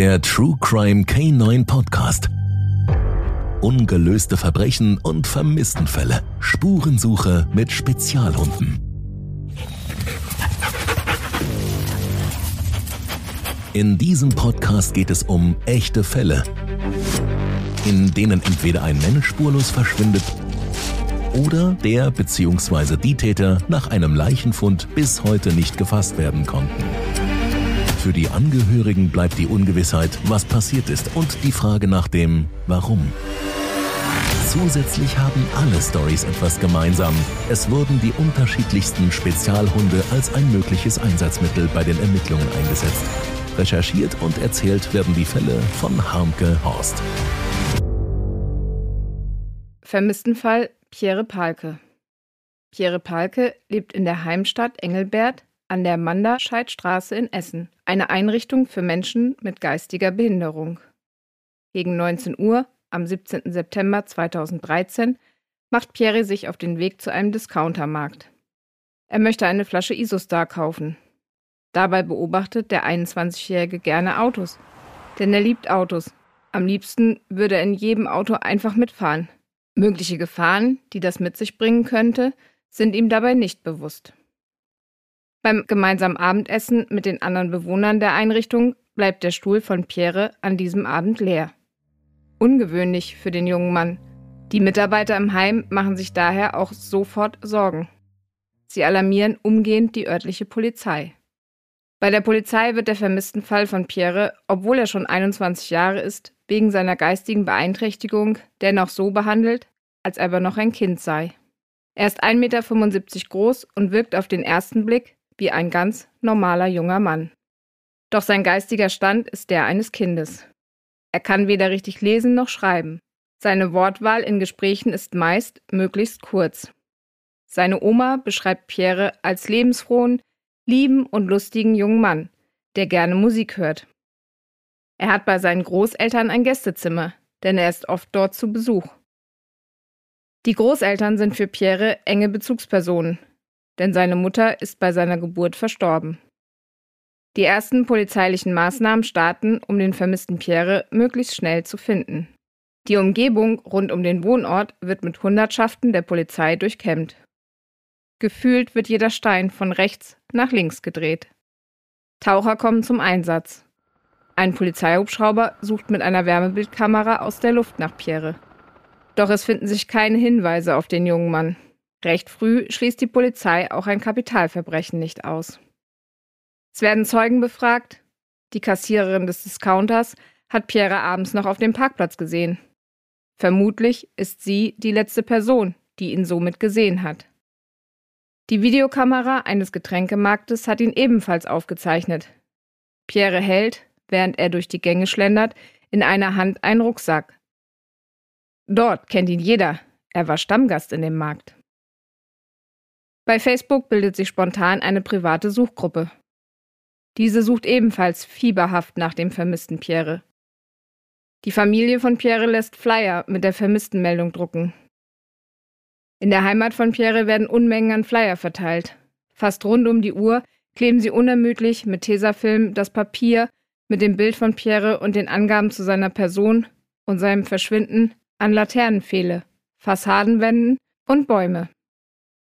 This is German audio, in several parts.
Der True Crime K9 Podcast. Ungelöste Verbrechen und Vermisstenfälle. Spurensuche mit Spezialhunden. In diesem Podcast geht es um echte Fälle, in denen entweder ein Mensch spurlos verschwindet oder der bzw. die Täter nach einem Leichenfund bis heute nicht gefasst werden konnten. Für die Angehörigen bleibt die Ungewissheit, was passiert ist und die Frage nach dem Warum. Zusätzlich haben alle Stories etwas gemeinsam. Es wurden die unterschiedlichsten Spezialhunde als ein mögliches Einsatzmittel bei den Ermittlungen eingesetzt. Recherchiert und erzählt werden die Fälle von Harmke Horst. Vermisstenfall Pierre Palke. Pierre Palke lebt in der Heimstadt Engelbert an der Manderscheidstraße in Essen, eine Einrichtung für Menschen mit geistiger Behinderung. Gegen 19 Uhr am 17. September 2013 macht Pierre sich auf den Weg zu einem Discountermarkt. Er möchte eine Flasche Isostar kaufen. Dabei beobachtet der 21-Jährige gerne Autos, denn er liebt Autos. Am liebsten würde er in jedem Auto einfach mitfahren. Mögliche Gefahren, die das mit sich bringen könnte, sind ihm dabei nicht bewusst. Beim gemeinsamen Abendessen mit den anderen Bewohnern der Einrichtung bleibt der Stuhl von Pierre an diesem Abend leer. Ungewöhnlich für den jungen Mann. Die Mitarbeiter im Heim machen sich daher auch sofort Sorgen. Sie alarmieren umgehend die örtliche Polizei. Bei der Polizei wird der vermissten Fall von Pierre, obwohl er schon 21 Jahre ist, wegen seiner geistigen Beeinträchtigung dennoch so behandelt, als ob er noch ein Kind sei. Er ist 1,75 Meter groß und wirkt auf den ersten Blick wie ein ganz normaler junger Mann. Doch sein geistiger Stand ist der eines Kindes. Er kann weder richtig lesen noch schreiben. Seine Wortwahl in Gesprächen ist meist möglichst kurz. Seine Oma beschreibt Pierre als lebensfrohen, lieben und lustigen jungen Mann, der gerne Musik hört. Er hat bei seinen Großeltern ein Gästezimmer, denn er ist oft dort zu Besuch. Die Großeltern sind für Pierre enge Bezugspersonen, denn seine Mutter ist bei seiner Geburt verstorben. Die ersten polizeilichen Maßnahmen starten, um den vermissten Pierre möglichst schnell zu finden. Die Umgebung rund um den Wohnort wird mit Hundertschaften der Polizei durchkämmt. Gefühlt wird jeder Stein von rechts nach links gedreht. Taucher kommen zum Einsatz. Ein Polizeihubschrauber sucht mit einer Wärmebildkamera aus der Luft nach Pierre. Doch es finden sich keine Hinweise auf den jungen Mann. Recht früh schließt die Polizei auch ein Kapitalverbrechen nicht aus. Es werden Zeugen befragt. Die Kassiererin des Discounters hat Pierre abends noch auf dem Parkplatz gesehen. Vermutlich ist sie die letzte Person, die ihn somit gesehen hat. Die Videokamera eines Getränkemarktes hat ihn ebenfalls aufgezeichnet. Pierre hält, während er durch die Gänge schlendert, in einer Hand einen Rucksack. Dort kennt ihn jeder, er war Stammgast in dem Markt. Bei Facebook bildet sich spontan eine private Suchgruppe. Diese sucht ebenfalls fieberhaft nach dem vermissten Pierre. Die Familie von Pierre lässt Flyer mit der vermissten Meldung drucken. In der Heimat von Pierre werden Unmengen an Flyer verteilt. Fast rund um die Uhr kleben sie unermüdlich mit Tesafilm das Papier mit dem Bild von Pierre und den Angaben zu seiner Person und seinem Verschwinden an Laternenpfähle, Fassadenwänden und Bäume.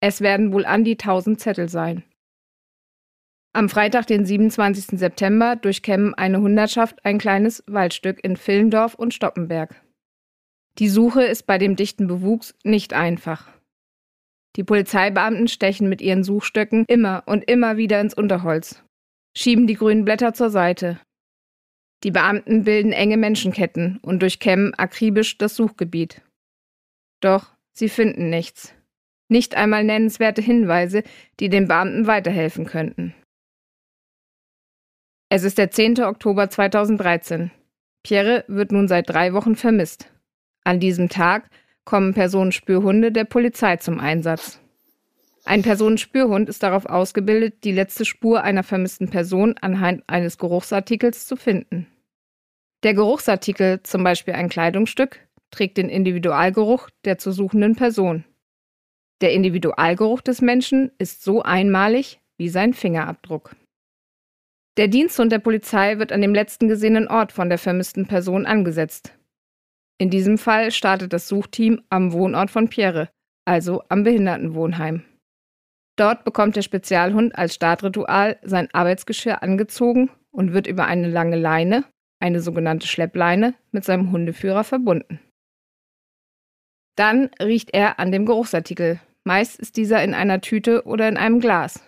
Es werden wohl an die 1000 Zettel sein. Am Freitag, den 27. September, durchkämmen eine Hundertschaft ein kleines Waldstück in Villendorf und Stoppenberg. Die Suche ist bei dem dichten Bewuchs nicht einfach. Die Polizeibeamten stechen mit ihren Suchstöcken immer und immer wieder ins Unterholz, schieben die grünen Blätter zur Seite. Die Beamten bilden enge Menschenketten und durchkämmen akribisch das Suchgebiet. Doch sie finden nichts nicht einmal nennenswerte Hinweise, die den Beamten weiterhelfen könnten. Es ist der 10. Oktober 2013. Pierre wird nun seit drei Wochen vermisst. An diesem Tag kommen Personenspürhunde der Polizei zum Einsatz. Ein Personenspürhund ist darauf ausgebildet, die letzte Spur einer vermissten Person anhand eines Geruchsartikels zu finden. Der Geruchsartikel, zum Beispiel ein Kleidungsstück, trägt den Individualgeruch der zu suchenden Person. Der Individualgeruch des Menschen ist so einmalig wie sein Fingerabdruck. Der Diensthund der Polizei wird an dem letzten gesehenen Ort von der vermissten Person angesetzt. In diesem Fall startet das Suchteam am Wohnort von Pierre, also am Behindertenwohnheim. Dort bekommt der Spezialhund als Startritual sein Arbeitsgeschirr angezogen und wird über eine lange Leine, eine sogenannte Schleppleine, mit seinem Hundeführer verbunden. Dann riecht er an dem Geruchsartikel. Meist ist dieser in einer Tüte oder in einem Glas.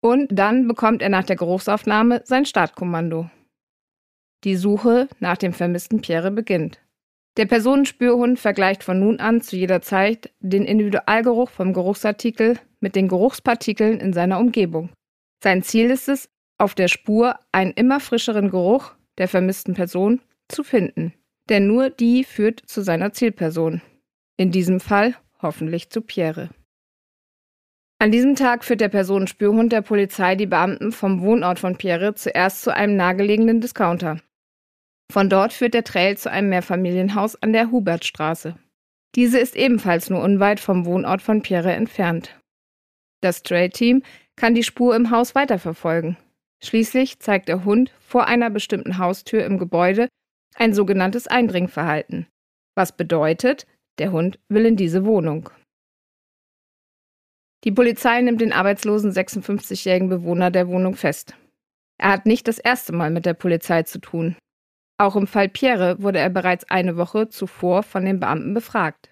Und dann bekommt er nach der Geruchsaufnahme sein Startkommando. Die Suche nach dem vermissten Pierre beginnt. Der Personenspürhund vergleicht von nun an zu jeder Zeit den Individualgeruch vom Geruchsartikel mit den Geruchspartikeln in seiner Umgebung. Sein Ziel ist es, auf der Spur einen immer frischeren Geruch der vermissten Person zu finden. Denn nur die führt zu seiner Zielperson. In diesem Fall hoffentlich zu Pierre. An diesem Tag führt der Personenspürhund der Polizei die Beamten vom Wohnort von Pierre zuerst zu einem nahegelegenen Discounter. Von dort führt der Trail zu einem Mehrfamilienhaus an der Hubertstraße. Diese ist ebenfalls nur unweit vom Wohnort von Pierre entfernt. Das Trail-Team kann die Spur im Haus weiterverfolgen. Schließlich zeigt der Hund vor einer bestimmten Haustür im Gebäude ein sogenanntes Eindringverhalten, was bedeutet, der Hund will in diese Wohnung. Die Polizei nimmt den arbeitslosen 56-jährigen Bewohner der Wohnung fest. Er hat nicht das erste Mal mit der Polizei zu tun. Auch im Fall Pierre wurde er bereits eine Woche zuvor von den Beamten befragt.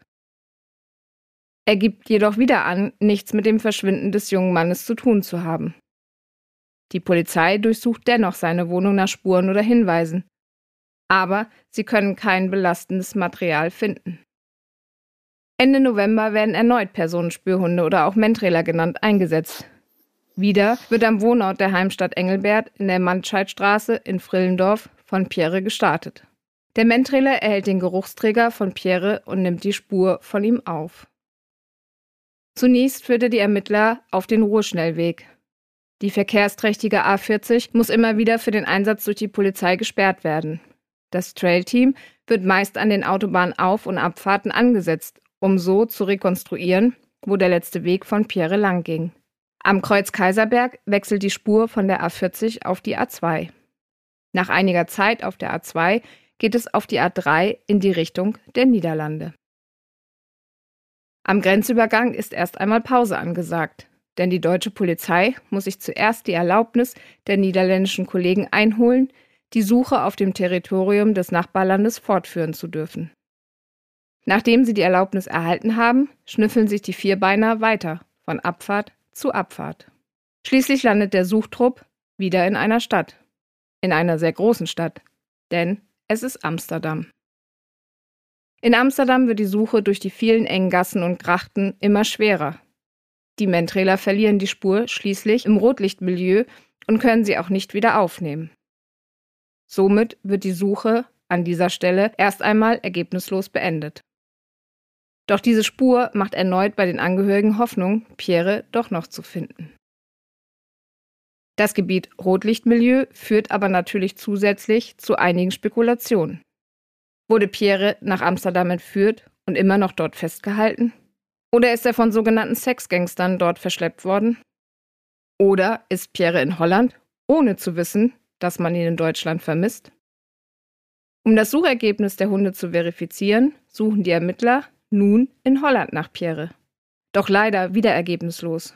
Er gibt jedoch wieder an, nichts mit dem Verschwinden des jungen Mannes zu tun zu haben. Die Polizei durchsucht dennoch seine Wohnung nach Spuren oder Hinweisen. Aber sie können kein belastendes Material finden. Ende November werden erneut Personenspürhunde oder auch Mentrailer genannt eingesetzt. Wieder wird am Wohnort der Heimstadt Engelbert in der Mantscheidstraße in Frillendorf von Pierre gestartet. Der Mentrailer erhält den Geruchsträger von Pierre und nimmt die Spur von ihm auf. Zunächst führte die Ermittler auf den Ruheschnellweg. Die verkehrsträchtige A40 muss immer wieder für den Einsatz durch die Polizei gesperrt werden. Das Trailteam wird meist an den Autobahnauf- und Abfahrten angesetzt, um so zu rekonstruieren, wo der letzte Weg von Pierre lang ging. Am Kreuz Kaiserberg wechselt die Spur von der A40 auf die A2. Nach einiger Zeit auf der A2 geht es auf die A3 in die Richtung der Niederlande. Am Grenzübergang ist erst einmal Pause angesagt, denn die deutsche Polizei muss sich zuerst die Erlaubnis der niederländischen Kollegen einholen, die Suche auf dem Territorium des Nachbarlandes fortführen zu dürfen. Nachdem sie die Erlaubnis erhalten haben, schnüffeln sich die Vierbeiner weiter von Abfahrt zu Abfahrt. Schließlich landet der Suchtrupp wieder in einer Stadt, in einer sehr großen Stadt, denn es ist Amsterdam. In Amsterdam wird die Suche durch die vielen engen Gassen und Grachten immer schwerer. Die Mentrailer verlieren die Spur schließlich im Rotlichtmilieu und können sie auch nicht wieder aufnehmen. Somit wird die Suche an dieser Stelle erst einmal ergebnislos beendet. Doch diese Spur macht erneut bei den Angehörigen Hoffnung, Pierre doch noch zu finden. Das Gebiet Rotlichtmilieu führt aber natürlich zusätzlich zu einigen Spekulationen. Wurde Pierre nach Amsterdam entführt und immer noch dort festgehalten? Oder ist er von sogenannten Sexgangstern dort verschleppt worden? Oder ist Pierre in Holland, ohne zu wissen, dass man ihn in Deutschland vermisst? Um das Suchergebnis der Hunde zu verifizieren, suchen die Ermittler nun in Holland nach Pierre. Doch leider wieder ergebnislos.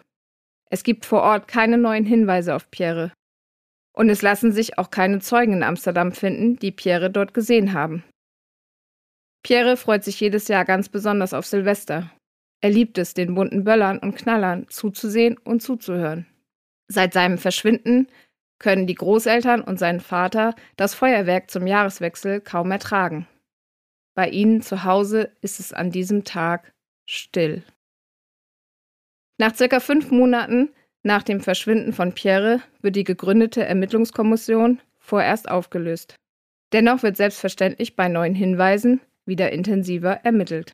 Es gibt vor Ort keine neuen Hinweise auf Pierre. Und es lassen sich auch keine Zeugen in Amsterdam finden, die Pierre dort gesehen haben. Pierre freut sich jedes Jahr ganz besonders auf Silvester. Er liebt es, den bunten Böllern und Knallern zuzusehen und zuzuhören. Seit seinem Verschwinden können die Großeltern und sein Vater das Feuerwerk zum Jahreswechsel kaum ertragen. Bei ihnen zu Hause ist es an diesem Tag still. Nach circa fünf Monaten nach dem Verschwinden von Pierre wird die gegründete Ermittlungskommission vorerst aufgelöst. Dennoch wird selbstverständlich bei neuen Hinweisen wieder intensiver ermittelt.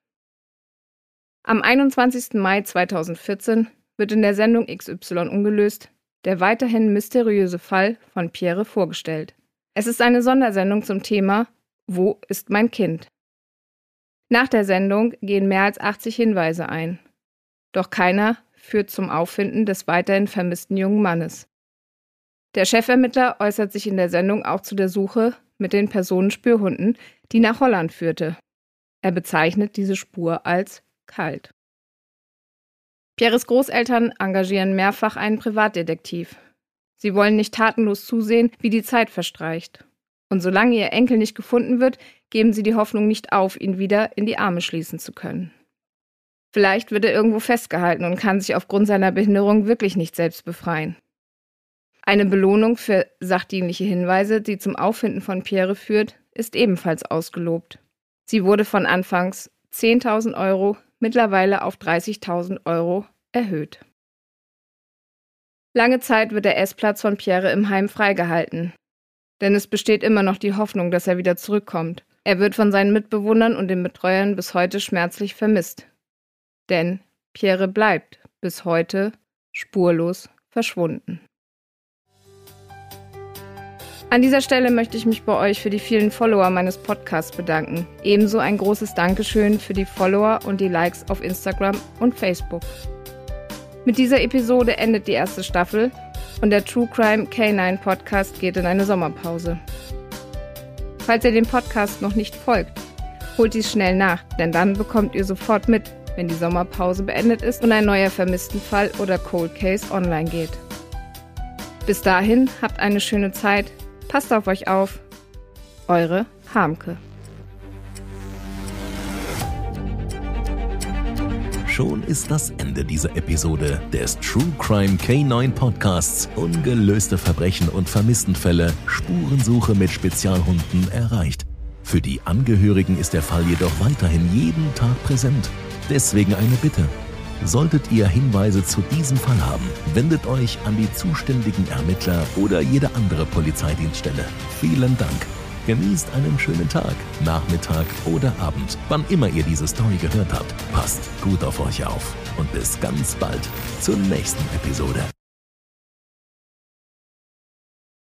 Am 21. Mai 2014 wird in der Sendung XY ungelöst der weiterhin mysteriöse Fall von Pierre vorgestellt. Es ist eine Sondersendung zum Thema Wo ist mein Kind? Nach der Sendung gehen mehr als 80 Hinweise ein. Doch keiner führt zum Auffinden des weiterhin vermissten jungen Mannes. Der Chefermittler äußert sich in der Sendung auch zu der Suche mit den Personenspürhunden, die nach Holland führte. Er bezeichnet diese Spur als kalt. Pierres Großeltern engagieren mehrfach einen Privatdetektiv. Sie wollen nicht tatenlos zusehen, wie die Zeit verstreicht. Und solange ihr Enkel nicht gefunden wird, geben sie die Hoffnung nicht auf, ihn wieder in die Arme schließen zu können. Vielleicht wird er irgendwo festgehalten und kann sich aufgrund seiner Behinderung wirklich nicht selbst befreien. Eine Belohnung für sachdienliche Hinweise, die zum Auffinden von Pierre führt, ist ebenfalls ausgelobt. Sie wurde von anfangs 10.000 Euro mittlerweile auf 30.000 Euro erhöht. Lange Zeit wird der Essplatz von Pierre im Heim freigehalten. Denn es besteht immer noch die Hoffnung, dass er wieder zurückkommt. Er wird von seinen Mitbewohnern und den Betreuern bis heute schmerzlich vermisst. Denn Pierre bleibt bis heute spurlos verschwunden. An dieser Stelle möchte ich mich bei euch für die vielen Follower meines Podcasts bedanken. Ebenso ein großes Dankeschön für die Follower und die Likes auf Instagram und Facebook. Mit dieser Episode endet die erste Staffel und der True Crime K9 Podcast geht in eine Sommerpause. Falls ihr dem Podcast noch nicht folgt, holt dies schnell nach, denn dann bekommt ihr sofort mit, wenn die Sommerpause beendet ist und ein neuer Vermisstenfall oder Cold Case online geht. Bis dahin habt eine schöne Zeit, Passt auf euch auf. Eure Harmke. Schon ist das Ende dieser Episode des True Crime K9 Podcasts Ungelöste Verbrechen und Vermisstenfälle Spurensuche mit Spezialhunden erreicht. Für die Angehörigen ist der Fall jedoch weiterhin jeden Tag präsent. Deswegen eine Bitte. Solltet ihr Hinweise zu diesem Fall haben, wendet euch an die zuständigen Ermittler oder jede andere Polizeidienststelle. Vielen Dank. Genießt einen schönen Tag, Nachmittag oder Abend, wann immer ihr diese Story gehört habt. Passt gut auf euch auf und bis ganz bald zur nächsten Episode.